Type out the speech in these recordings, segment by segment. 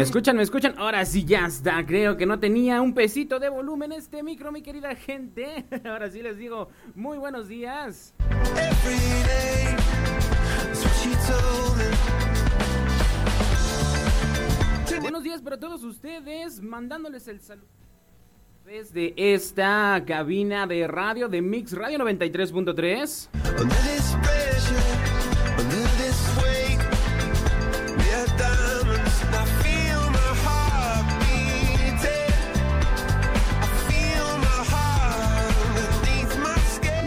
¿Me escuchan? ¿Me escuchan? Ahora sí ya está. Creo que no tenía un pesito de volumen este micro, mi querida gente. Ahora sí les digo muy buenos días. Buenos días para todos ustedes, mandándoles el saludo desde esta cabina de radio de Mix Radio 93.3.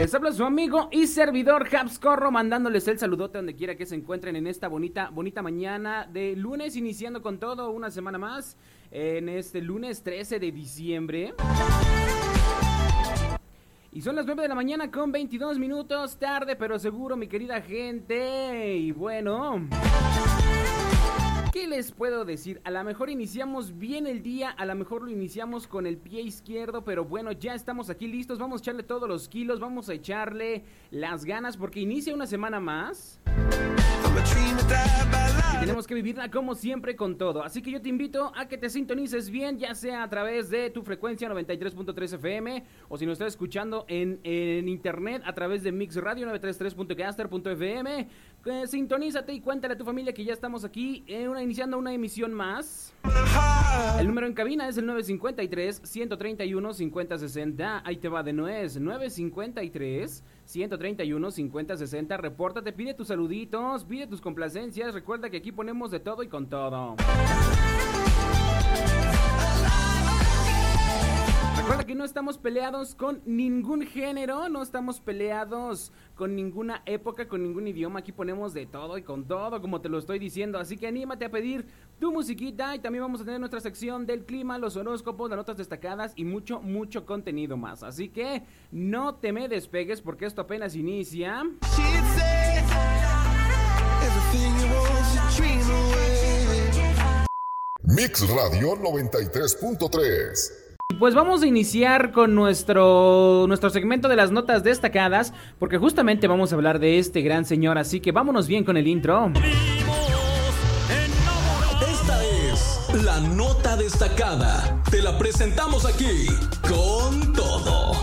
Les habla su amigo y servidor Habs Corro mandándoles el saludote donde quiera que se encuentren en esta bonita, bonita mañana de lunes, iniciando con todo una semana más en este lunes 13 de diciembre. Y son las 9 de la mañana con 22 minutos tarde, pero seguro, mi querida gente. Y bueno. ¿Qué les puedo decir? A lo mejor iniciamos bien el día, a lo mejor lo iniciamos con el pie izquierdo, pero bueno, ya estamos aquí listos, vamos a echarle todos los kilos, vamos a echarle las ganas porque inicia una semana más. Y tenemos que vivirla como siempre con todo. Así que yo te invito a que te sintonices bien, ya sea a través de tu frecuencia 93.3 FM o si nos estás escuchando en, en internet a través de Mix Radio 933.caster.fm. Eh, sintonízate y cuéntale a tu familia que ya estamos aquí en una, iniciando una emisión más. El número en cabina es el 953-131-5060. Ahí te va de nuez. 953-131-5060. Repórtate, pide tus saluditos, pide tus complacencias. Recuerda que aquí ponemos de todo y con todo. Recuerda que no estamos peleados con ningún género, no estamos peleados con ninguna época, con ningún idioma. Aquí ponemos de todo y con todo, como te lo estoy diciendo. Así que anímate a pedir tu musiquita y también vamos a tener nuestra sección del clima, los horóscopos, las notas destacadas y mucho, mucho contenido más. Así que no te me despegues porque esto apenas inicia. Mix Radio 93.3 pues vamos a iniciar con nuestro, nuestro segmento de las notas destacadas, porque justamente vamos a hablar de este gran señor, así que vámonos bien con el intro. Esta es la nota destacada. Te la presentamos aquí con todo.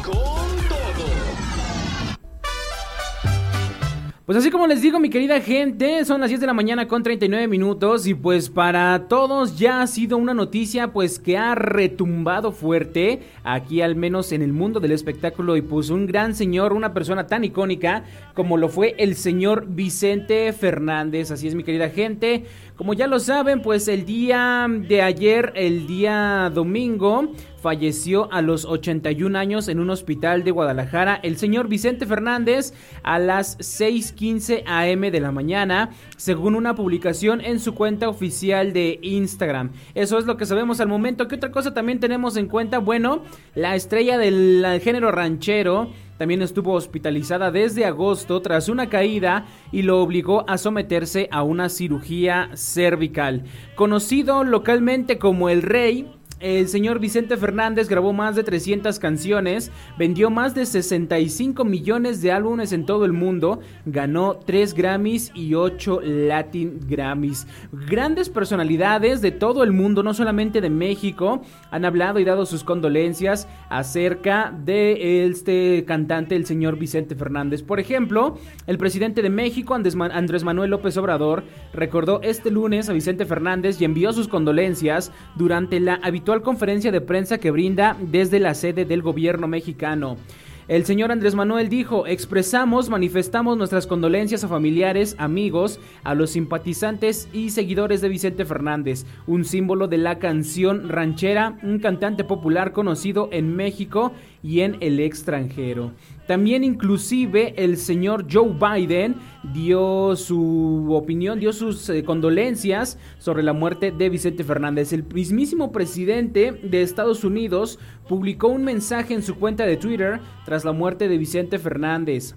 Pues así como les digo, mi querida gente, son las 10 de la mañana con 39 minutos y pues para todos ya ha sido una noticia pues que ha retumbado fuerte aquí al menos en el mundo del espectáculo y pues un gran señor, una persona tan icónica como lo fue el señor Vicente Fernández. Así es mi querida gente. Como ya lo saben, pues el día de ayer, el día domingo, falleció a los 81 años en un hospital de Guadalajara el señor Vicente Fernández a las 6:15 am de la mañana, según una publicación en su cuenta oficial de Instagram. Eso es lo que sabemos al momento. ¿Qué otra cosa también tenemos en cuenta? Bueno, la estrella del género ranchero también estuvo hospitalizada desde agosto tras una caída y lo obligó a someterse a una cirugía cervical. Conocido localmente como el Rey, El señor Vicente Fernández grabó más de 300 canciones, vendió más de 65 millones de álbumes en todo el mundo, ganó 3 Grammys y 8 Latin Grammys. Grandes personalidades de todo el mundo, no solamente de México, han hablado y dado sus condolencias acerca de este cantante, el señor Vicente Fernández. Por ejemplo, el presidente de México, Andrés Manuel López Obrador, recordó este lunes a Vicente Fernández y envió sus condolencias durante la habitual conferencia de prensa que brinda desde la sede del gobierno mexicano. El señor Andrés Manuel dijo, expresamos, manifestamos nuestras condolencias a familiares, amigos, a los simpatizantes y seguidores de Vicente Fernández, un símbolo de la canción ranchera, un cantante popular conocido en México y en el extranjero. También inclusive el señor Joe Biden dio su opinión, dio sus eh, condolencias sobre la muerte de Vicente Fernández. El mismísimo presidente de Estados Unidos publicó un mensaje en su cuenta de Twitter tras la muerte de Vicente Fernández.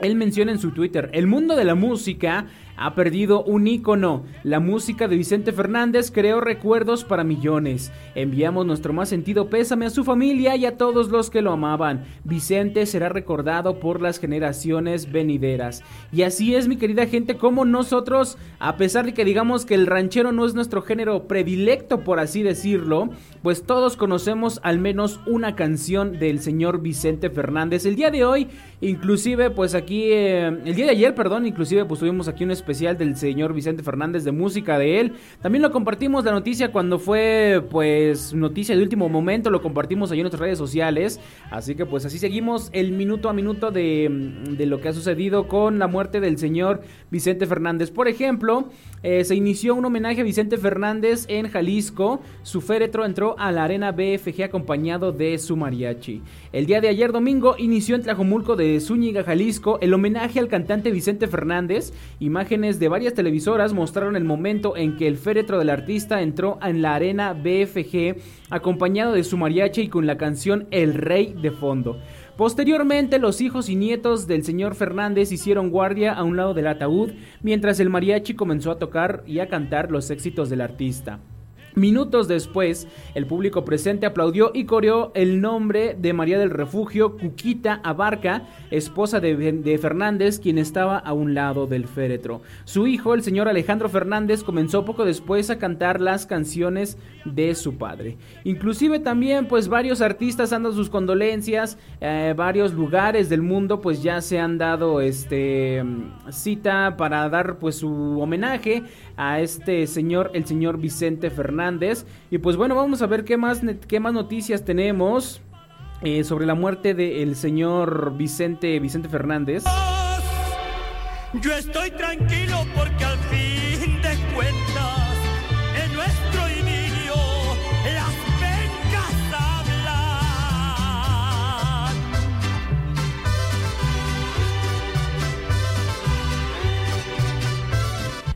Él menciona en su Twitter, el mundo de la música ha perdido un ícono. La música de Vicente Fernández creó recuerdos para millones. Enviamos nuestro más sentido pésame a su familia y a todos los que lo amaban. Vicente será recordado por las generaciones venideras. Y así es, mi querida gente, como nosotros, a pesar de que digamos que el ranchero no es nuestro género predilecto, por así decirlo, pues todos conocemos al menos una canción del señor Vicente Fernández. El día de hoy, inclusive, pues aquí, eh, el día de ayer, perdón, inclusive, pues tuvimos aquí un especial del señor Vicente Fernández de música de él. También lo compartimos la noticia cuando fue pues noticia de último momento, lo compartimos ahí en nuestras redes sociales. Así que pues así seguimos el minuto a minuto de, de lo que ha sucedido con la muerte del señor Vicente Fernández. Por ejemplo, eh, se inició un homenaje a Vicente Fernández en Jalisco. Su féretro entró a la arena BFG acompañado de su mariachi. El día de ayer domingo inició en Tlajomulco de Zúñiga, Jalisco, el homenaje al cantante Vicente Fernández. Imagen de varias televisoras mostraron el momento en que el féretro del artista entró en la arena BFG acompañado de su mariachi y con la canción El Rey de fondo. Posteriormente, los hijos y nietos del señor Fernández hicieron guardia a un lado del ataúd mientras el mariachi comenzó a tocar y a cantar los éxitos del artista. Minutos después, el público presente aplaudió y coreó el nombre de María del Refugio Cuquita Abarca, esposa de, Fernández, quien estaba a un lado del féretro. Su hijo, el señor Alejandro Fernández, comenzó poco después a cantar las canciones de su padre. Inclusive también, pues varios artistas han dado sus condolencias, eh, varios lugares del mundo, pues ya se han dado este cita para dar pues su homenaje a este señor, el señor Vicente Fernández. Y pues bueno, vamos a ver qué más, qué más noticias tenemos eh, sobre la muerte del señor Vicente, Vicente Fernández. Yo estoy tranquilo porque al fin de cuentas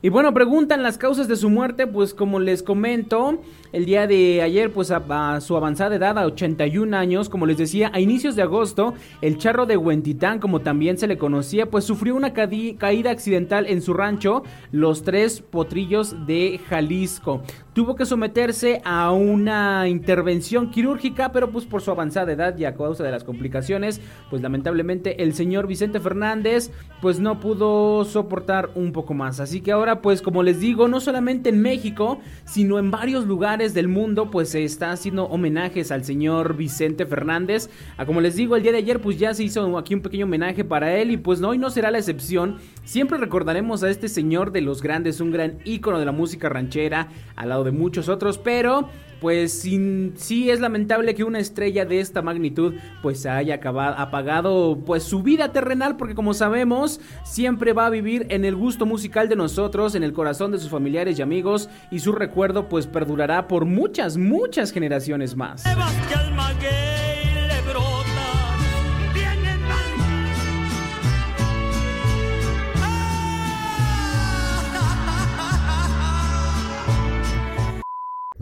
Y bueno, preguntan las causas de su muerte, pues como les comento, el día de ayer, pues a, su avanzada edad, a 81 años, como les decía, a inicios de agosto, el charro de Huentitán, como también se le conocía, pues sufrió una caída accidental en su rancho, Los Tres Potrillos de Jalisco. Tuvo que someterse a una intervención quirúrgica, pero pues por su avanzada edad y a causa de las complicaciones, pues lamentablemente el señor Vicente Fernández, pues no pudo soportar un poco más. Así que ahora pues como les digo, no solamente en México, sino en varios lugares del mundo, pues se está haciendo homenajes al señor Vicente Fernández. A como les digo, el día de ayer, pues ya se hizo aquí un pequeño homenaje para él y pues hoy no será la excepción. Siempre recordaremos a este señor de los grandes, un gran ícono de la música ranchera, al lado de muchos otros, pero pues sí es lamentable que una estrella de esta magnitud pues haya acabado, apagado pues su vida terrenal porque como sabemos siempre va a vivir en el gusto musical de nosotros, en el corazón de sus familiares y amigos y su recuerdo pues perdurará por muchas, muchas generaciones más.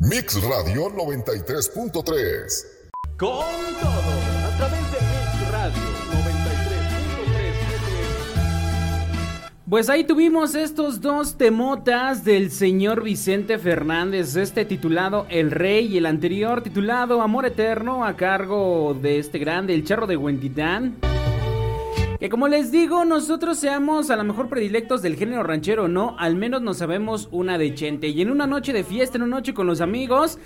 Mix Radio 93.3. Con todo, a través de Mix Radio 93.3 Pues ahí tuvimos estos dos temotas del señor Vicente Fernández, este titulado El Rey y el anterior titulado Amor Eterno a cargo de este grande, el charro de Huentitán. Que como les digo, nosotros seamos a lo mejor predilectos del género ranchero o no, al menos nos sabemos una de Chente. Y en una noche de fiesta, en una noche con los amigos,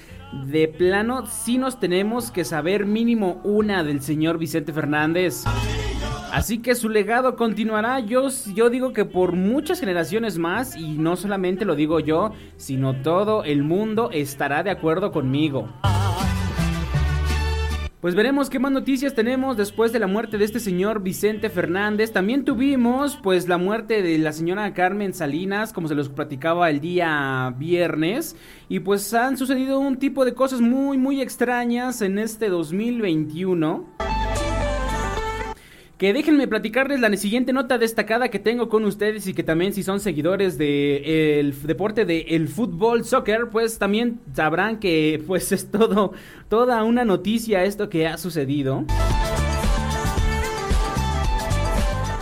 de plano sí nos tenemos que saber mínimo una del señor Vicente Fernández. Así que su legado continuará, yo, yo digo que por muchas generaciones más, y no solamente lo digo yo, sino todo el mundo estará de acuerdo conmigo. Pues veremos qué más noticias tenemos después de la muerte de este señor Vicente Fernández. También tuvimos pues la muerte de la señora Carmen Salinas, como se los platicaba el día viernes. Y pues han sucedido un tipo de cosas muy muy extrañas en este 2021 que déjenme platicarles la siguiente nota destacada que tengo con ustedes y que también si son seguidores del deporte del fútbol, soccer, pues también sabrán que pues es todo, toda una noticia esto que ha sucedido.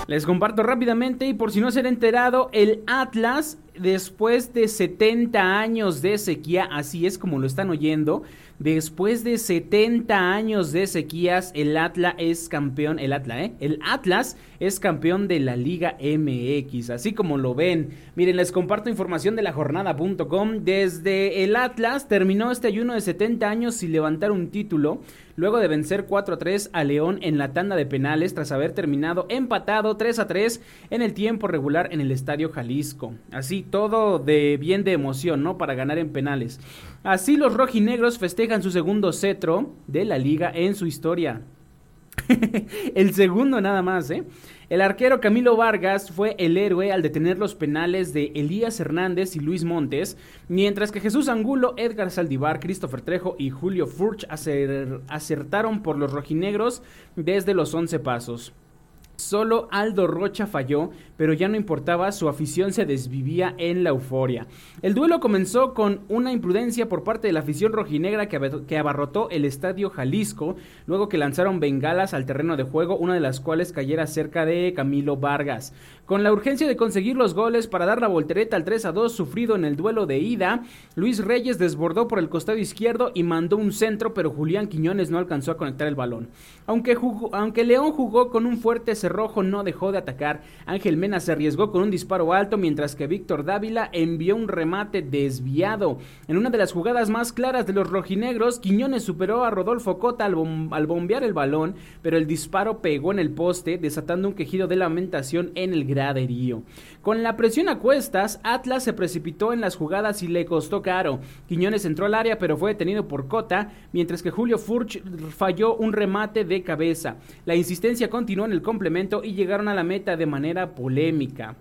Les comparto rápidamente y por si no se han enterado, el Atlas después de 70 años de sequía, así es como lo están oyendo, Después de 70 años de sequías, el Atlas es campeón, el Atlas, ¿eh? El Atlas es campeón de la Liga MX, así como lo ven. Miren, les comparto información de la jornada.com. Desde el Atlas terminó este ayuno de 70 años sin levantar un título luego de vencer 4 a 3 a León en la tanda de penales tras haber terminado empatado 3 a 3 en el tiempo regular en el Estadio Jalisco. Así todo de bien de emoción, ¿no? Para ganar en penales. Así los rojinegros festejan su segundo cetro de la liga en su historia. el segundo nada más, ¿eh? El arquero Camilo Vargas fue el héroe al detener los penales de Elías Hernández y Luis Montes, mientras que Jesús Angulo, Edgar Saldivar, Christopher Trejo y Julio Furch acertaron por los rojinegros desde los 11 pasos. Solo Aldo Rocha falló, pero ya no importaba, su afición se desvivía en la euforia. El duelo comenzó con una imprudencia por parte de la afición rojinegra que abarrotó el estadio Jalisco, luego que lanzaron bengalas al terreno de juego, una de las cuales cayera cerca de Camilo Vargas. Con la urgencia de conseguir los goles para dar la voltereta al 3 a 2 sufrido en el duelo de ida, Luis Reyes desbordó por el costado izquierdo y mandó un centro, pero Julián Quiñones no alcanzó a conectar el balón. Aunque, aunque León jugó con un fuerte cerrojo, no dejó de atacar. Ángel Se arriesgó con un disparo alto, mientras que Víctor Dávila envió un remate desviado. En una de las jugadas más claras de los rojinegros, Quiñones superó a Rodolfo Cota al, al bombear el balón, pero el disparo pegó en el poste, desatando un quejido de lamentación en el gran con la presión a cuestas, Atlas se precipitó en las jugadas y le costó caro. Quiñones entró al área pero fue detenido por Cota, mientras que Julio Furch falló un remate de cabeza. La insistencia continuó en el complemento y llegaron a la meta de manera polémica.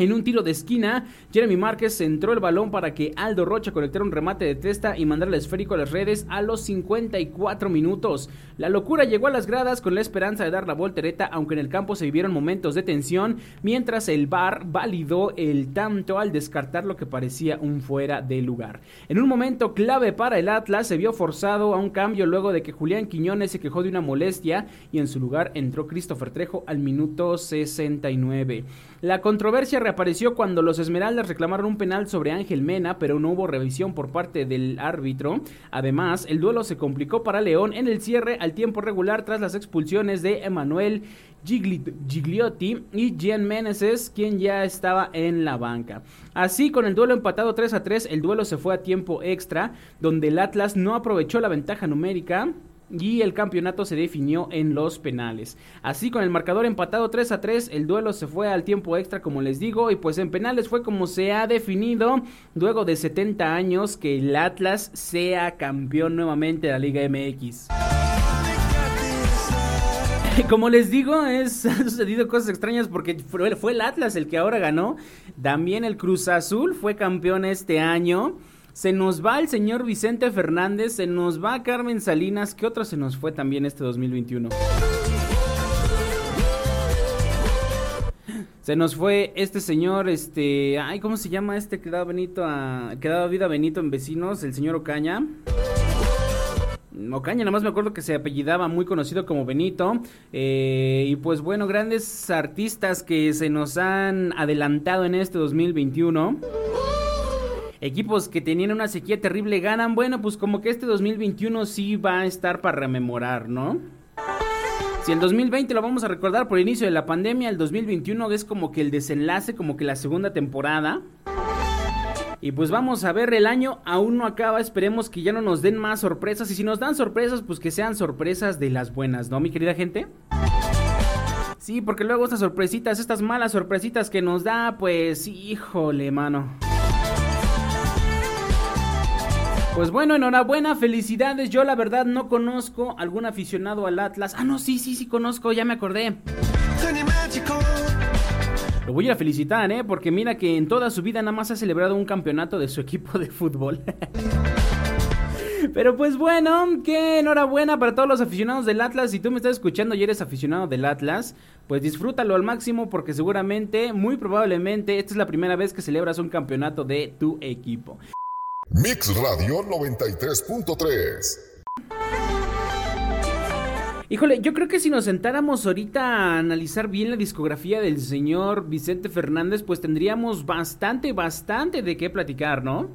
En un tiro de esquina, Jeremy Márquez centró el balón para que Aldo Rocha conectara un remate de testa y mandara el esférico a las redes a los 54 minutos. La locura llegó a las gradas con la esperanza de dar la voltereta, aunque en el campo se vivieron momentos de tensión, mientras el VAR validó el tanto al descartar lo que parecía un fuera de lugar. En un momento clave para el Atlas, se vio forzado a un cambio luego de que Julián Quiñones se quejó de una molestia y en su lugar entró Christopher Trejo al minuto 69. La controversia reapareció cuando los Esmeraldas reclamaron un penal sobre Ángel Mena, pero no hubo revisión por parte del árbitro. Además, el duelo se complicó para León en el cierre al tiempo regular tras las expulsiones de Emanuel Gigliotti y Gian Meneses, quien ya estaba en la banca. Así, con el duelo empatado 3 a 3, el duelo se fue a tiempo extra, donde el Atlas no aprovechó la ventaja numérica y el campeonato se definió en los penales. Así con el marcador empatado 3 a 3, el duelo se fue al tiempo extra como les digo y pues en penales fue como se ha definido luego de 70 años que el Atlas sea campeón nuevamente de la Liga MX. Como les digo, es, han sucedido cosas extrañas porque fue, fue el Atlas el que ahora ganó. También el Cruz Azul fue campeón este año. Se nos va el señor Vicente Fernández, se nos va Carmen Salinas, ¿qué otra se nos fue también este 2021? Se nos fue este señor, este, ay, ¿cómo se llama este que daba Benito a, que daba vida a Benito en vecinos, el señor Ocaña? Ocaña, nada más me acuerdo que se apellidaba muy conocido como Benito. Eh, y pues bueno, grandes artistas que se nos han adelantado en este 2021. Equipos que tenían una sequía terrible ganan. Bueno, pues como que este 2021 sí va a estar para rememorar, ¿no? Si el 2020 lo vamos a recordar por el inicio de la pandemia, el 2021 es como que el desenlace, como que la segunda temporada. Y pues vamos a ver, el año aún no acaba, esperemos que ya no nos den más sorpresas. Y si nos dan sorpresas, pues que sean sorpresas de las buenas, ¿no, mi querida gente? Sí, porque luego estas sorpresitas, estas malas sorpresitas que nos da, pues híjole, mano. Pues bueno, enhorabuena, felicidades. Yo la verdad no conozco algún aficionado al Atlas. Ah, no, sí, sí, sí conozco, ya me acordé. Lo voy a felicitar, ¿eh? Porque mira que en toda su vida nada más ha celebrado un campeonato de su equipo de fútbol. Pero pues bueno, qué enhorabuena para todos los aficionados del Atlas. Si tú me estás escuchando y eres aficionado del Atlas, pues disfrútalo al máximo porque seguramente, muy probablemente, esta es la primera vez que celebras un campeonato de tu equipo. Mix Radio 93.3 Híjole, yo creo que si nos sentáramos ahorita a analizar bien la discografía del señor Vicente Fernández, pues tendríamos bastante, bastante de qué platicar, ¿no?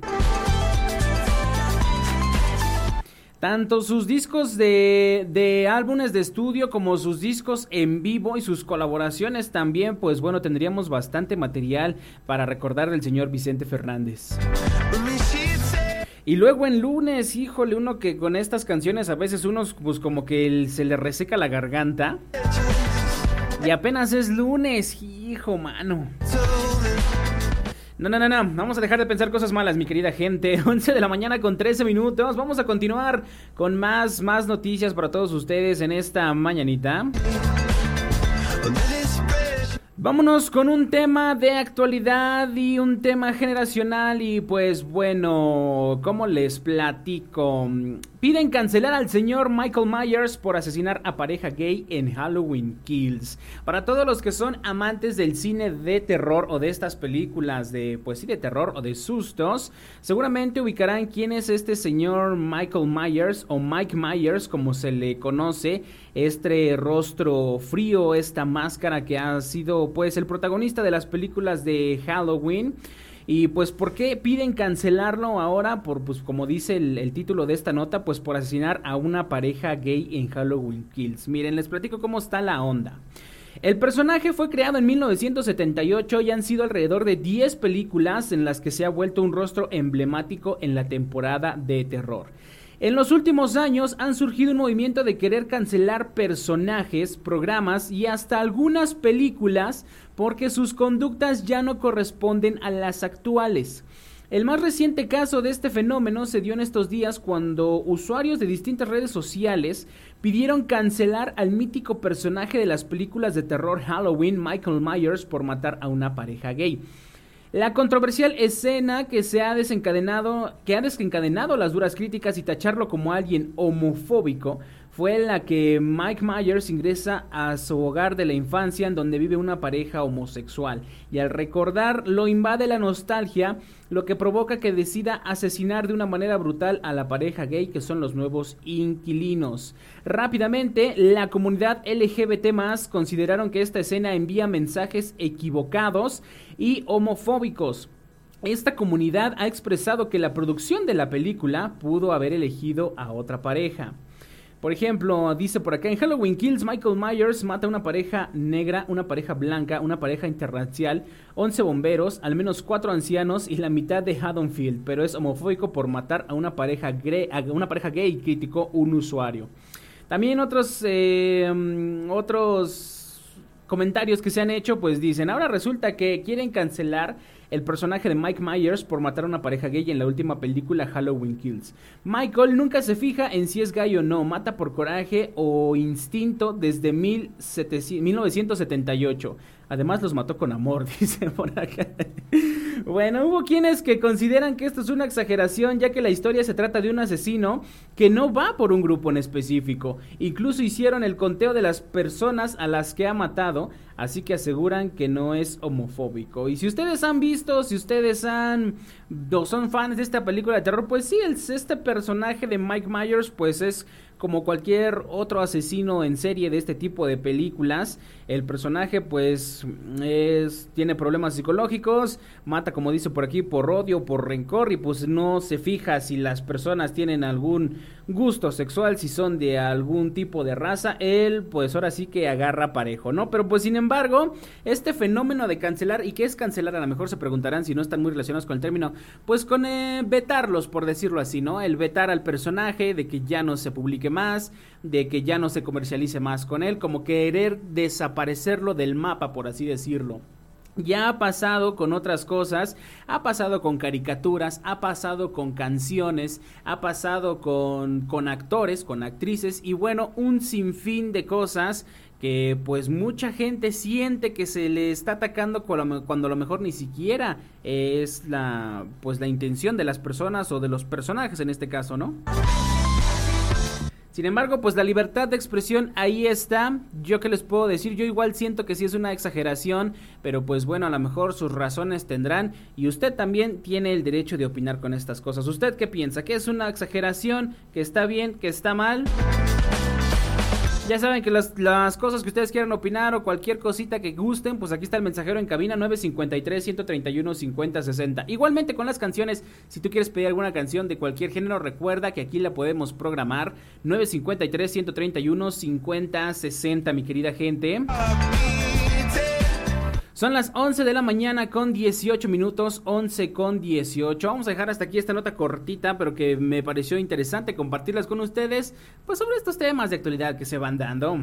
Tanto sus discos de, de, álbumes de estudio como sus discos en vivo y sus colaboraciones también, pues bueno, tendríamos bastante material para recordar del señor Vicente Fernández. Y luego en lunes, híjole, uno que con estas canciones a veces uno pues como que se le reseca la garganta. Y apenas es lunes, hijo, mano. No, no, no, no, vamos a dejar de pensar cosas malas, mi querida gente. 11 de la mañana con 13 minutos. Vamos a continuar con más, más noticias para todos ustedes en esta mañanita. Vámonos con un tema de actualidad y un tema generacional y pues bueno, ¿cómo les platico? Piden cancelar al señor Michael Myers por asesinar a pareja gay en Halloween Kills. Para todos los que son amantes del cine de terror o de estas películas de, pues sí, de terror o de sustos, seguramente ubicarán quién es este señor Michael Myers o Mike Myers como se le conoce, este rostro frío, esta máscara que ha sido pues el protagonista de las películas de Halloween. Y pues, ¿por qué piden cancelarlo ahora? Por, pues, como dice el, título de esta nota, pues por asesinar a una pareja gay en Halloween Kills. Miren, les platico cómo está la onda. El personaje fue creado en 1978 y han sido alrededor de 10 películas en las que se ha vuelto un rostro emblemático en la temporada de terror. En los últimos años han surgido un movimiento de querer cancelar personajes, programas y hasta algunas películas porque sus conductas ya no corresponden a las actuales. El más reciente caso de este fenómeno se dio en estos días cuando usuarios de distintas redes sociales pidieron cancelar al mítico personaje de las películas de terror Halloween, Michael Myers, por matar a una pareja gay. La controversial escena que se ha desencadenado, que ha desencadenado las duras críticas y tacharlo como alguien homofóbico, fue la que Mike Myers ingresa a su hogar de la infancia en donde vive una pareja homosexual y al recordar lo invade la nostalgia, lo que provoca que decida asesinar de una manera brutal a la pareja gay que son los nuevos inquilinos. Rápidamente, la comunidad LGBT consideraron que esta escena envía mensajes equivocados y homofóbicos. Esta comunidad ha expresado que la producción de la película pudo haber elegido a otra pareja. Por ejemplo, dice por acá, en Halloween Kills, Michael Myers mata a una pareja negra, una pareja blanca, una pareja interracial, 11 bomberos, al menos 4 ancianos y la mitad de Haddonfield, pero es homofóbico por matar a una pareja, a una pareja gay, criticó un usuario. También otros, eh, mm, otros comentarios que se han hecho, pues dicen, ahora resulta que quieren cancelar el personaje de Mike Myers por matar a una pareja gay en la última película Halloween Kills. Michael nunca se fija en si es gay o no, mata por coraje o instinto desde 1978. Además los mató con amor, dice por acá. Bueno, hubo quienes que consideran que esto es una exageración, ya que la historia se trata de un asesino que no va por un grupo en específico. Incluso hicieron el conteo de las personas a las que ha matado, así que aseguran que no es homofóbico. Y si ustedes han visto, si ustedes han o son fans de esta película de terror, pues sí, este personaje de Mike Myers pues es como cualquier otro asesino en serie de este tipo de películas, el personaje pues es, tiene problemas psicológicos, mata como dice por aquí por odio, por rencor y pues no se fija si las personas tienen algún gusto sexual, si son de algún tipo de raza, él pues ahora sí que agarra parejo, ¿no? Pero pues sin embargo, este fenómeno de cancelar, ¿y qué es cancelar? A lo mejor se preguntarán si no están muy relacionados con el término, pues con eh, vetarlos, por decirlo así, ¿no? El vetar al personaje, de que ya no se publique más, de que ya no se comercialice más con él, como querer desaparecerlo del mapa, por así decirlo. Ya ha pasado con otras cosas, ha pasado con caricaturas, ha pasado con canciones, ha pasado con, con actores, con actrices y bueno, un sinfín de cosas que pues mucha gente siente que se le está atacando cuando a lo mejor ni siquiera es la pues la intención de las personas o de los personajes en este caso, ¿no? Sin embargo, pues la libertad de expresión ahí está. Yo qué les puedo decir, yo igual siento que sí es una exageración, pero pues bueno, a lo mejor sus razones tendrán y usted también tiene el derecho de opinar con estas cosas. ¿Usted qué piensa? ¿Que es una exageración? ¿Que está bien? ¿Que está mal? Ya saben que las, las, cosas que ustedes quieran opinar o cualquier cosita que gusten, pues aquí está el mensajero en cabina 953-131-5060. Igualmente con las canciones, si tú quieres pedir alguna canción de cualquier género, recuerda que aquí la podemos programar 953-131-5060, mi querida gente. Son las 11 de la mañana con 18 minutos, 11 con 18. Vamos a dejar hasta aquí esta nota cortita, pero que me pareció interesante compartirlas con ustedes, pues sobre estos temas de actualidad que se van dando.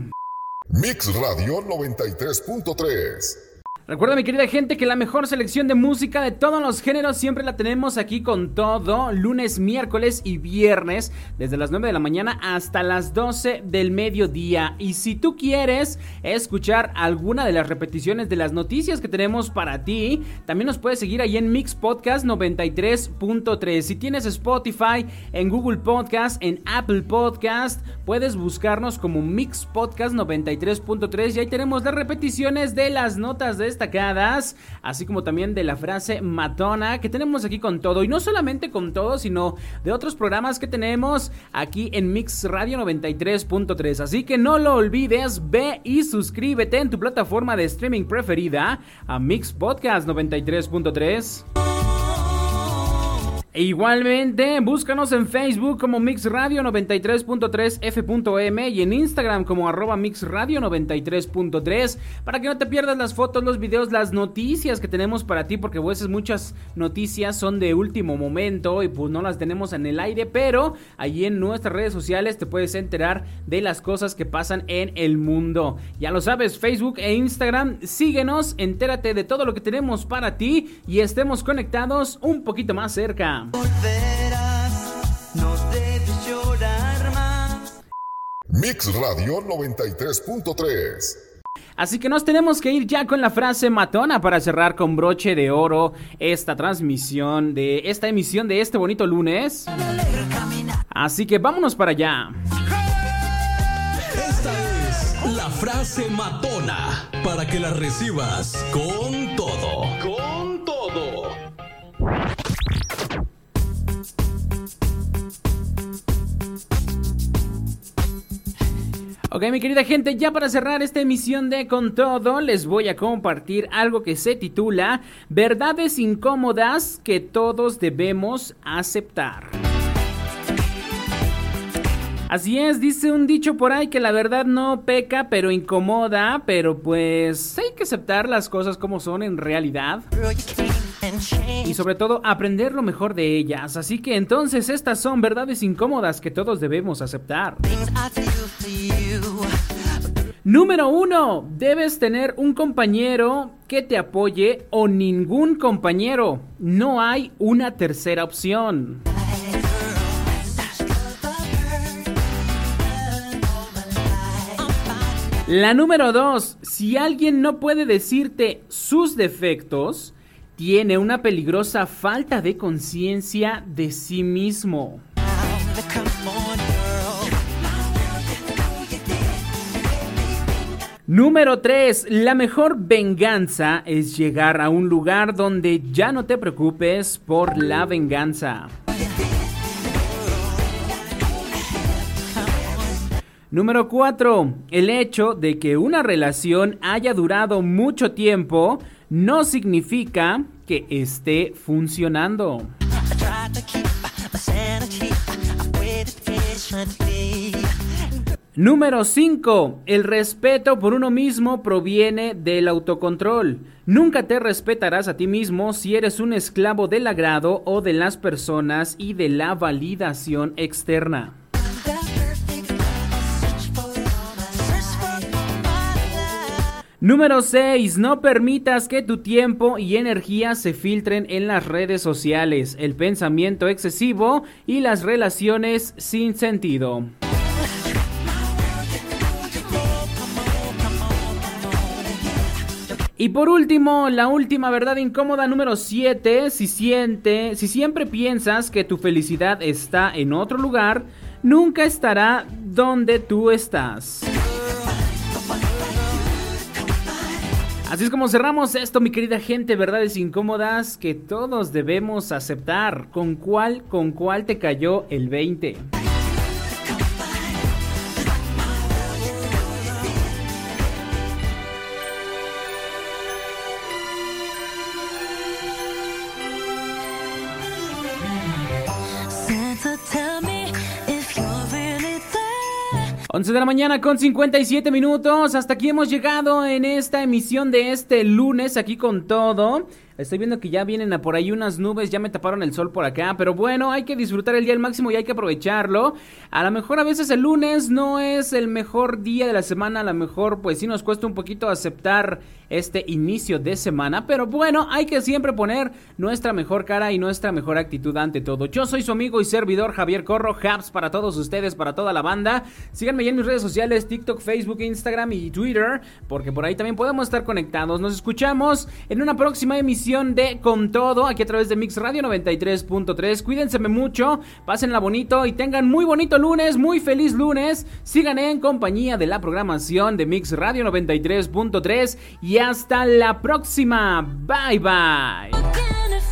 Mix Radio 93.3 Recuerda mi querida gente que la mejor selección de música de todos los géneros siempre la tenemos aquí con todo, lunes, miércoles y viernes, desde las 9 de la mañana hasta las 12 del mediodía. Y si tú quieres escuchar alguna de las repeticiones de las noticias que tenemos para ti, también nos puedes seguir ahí en Mix Podcast 93.3. Si tienes Spotify, en Google Podcast, en Apple Podcast, puedes buscarnos como Mix Podcast 93.3 y ahí tenemos las repeticiones de las notas de destacadas, así como también de la frase matona que tenemos aquí con todo. Y no solamente con todo, sino de otros programas que tenemos aquí en Mix Radio 93.3. Así que no lo olvides, ve y suscríbete en tu plataforma de streaming preferida a Mix Podcast 93.3. E igualmente, búscanos en Facebook como Mix Radio 93.3 F.M y en Instagram como arroba Mix Radio 93.3 para que no te pierdas las fotos, los videos, las noticias que tenemos para ti, porque a veces muchas noticias son de último momento y pues no las tenemos en el aire, pero allí en nuestras redes sociales te puedes enterar de las cosas que pasan en el mundo. Ya lo sabes, Facebook e Instagram, síguenos, entérate de todo lo que tenemos para ti y estemos conectados un poquito más cerca. Mix Radio 93.3 Así que nos tenemos que ir ya con la frase matona para cerrar con broche de oro esta transmisión de esta emisión de este bonito lunes. Así que vámonos para allá. Esta es la frase matona para que la recibas con todo. Ok, mi querida gente, ya para cerrar esta emisión de Con Todo, les voy a compartir algo que se titula Verdades incómodas que todos debemos aceptar. Así es, dice un dicho por ahí que la verdad no peca, pero incomoda, pero pues hay que aceptar las cosas como son en realidad y sobre todo aprender lo mejor de ellas. Así que entonces estas son verdades incómodas que todos debemos aceptar. Número uno, debes tener un compañero que te apoye o ningún compañero. No hay una tercera opción. La número dos, si alguien no puede decirte sus defectos, tiene una peligrosa falta de conciencia de sí mismo. Número 3. La mejor venganza es llegar a un lugar donde ya no te preocupes por la venganza. Número 4. El hecho de que una relación haya durado mucho tiempo no significa que esté funcionando. Número 5. El respeto por uno mismo proviene del autocontrol. Nunca te respetarás a ti mismo si eres un esclavo del agrado o de las personas y de la validación externa. Número 6. No permitas que tu tiempo y energía se filtren en las redes sociales, el pensamiento excesivo y las relaciones sin sentido. Y por último, la última verdad incómoda número 7, si siente, si siempre piensas que tu felicidad está en otro lugar, nunca estará donde tú estás. Así es como cerramos esto, mi querida gente, verdades incómodas que todos debemos aceptar. ¿Con cuál, con cuál te cayó el 20? 11 de la mañana con 57 minutos. Hasta aquí hemos llegado en esta emisión de este lunes, aquí con todo. Estoy viendo que ya vienen a por ahí unas nubes, ya me taparon el sol por acá, pero bueno, hay que disfrutar el día al máximo y hay que aprovecharlo. A lo mejor a veces el lunes no es el mejor día de la semana, a lo mejor pues sí nos cuesta un poquito aceptar este inicio de semana, pero bueno, hay que siempre poner nuestra mejor cara y nuestra mejor actitud ante todo. Yo soy su amigo y servidor Javier Corro, Habs para todos ustedes, para toda la banda. Síganme ya en mis redes sociales, TikTok, Facebook, Instagram y Twitter, porque por ahí también podemos estar conectados. Nos escuchamos en una próxima emisión de Con Todo, aquí a través de Mix Radio 93.3. Cuídense mucho, pásenla bonito y tengan muy bonito lunes, muy feliz lunes. Sigan en compañía de la programación de Mix Radio 93.3 y hasta la próxima. Bye bye.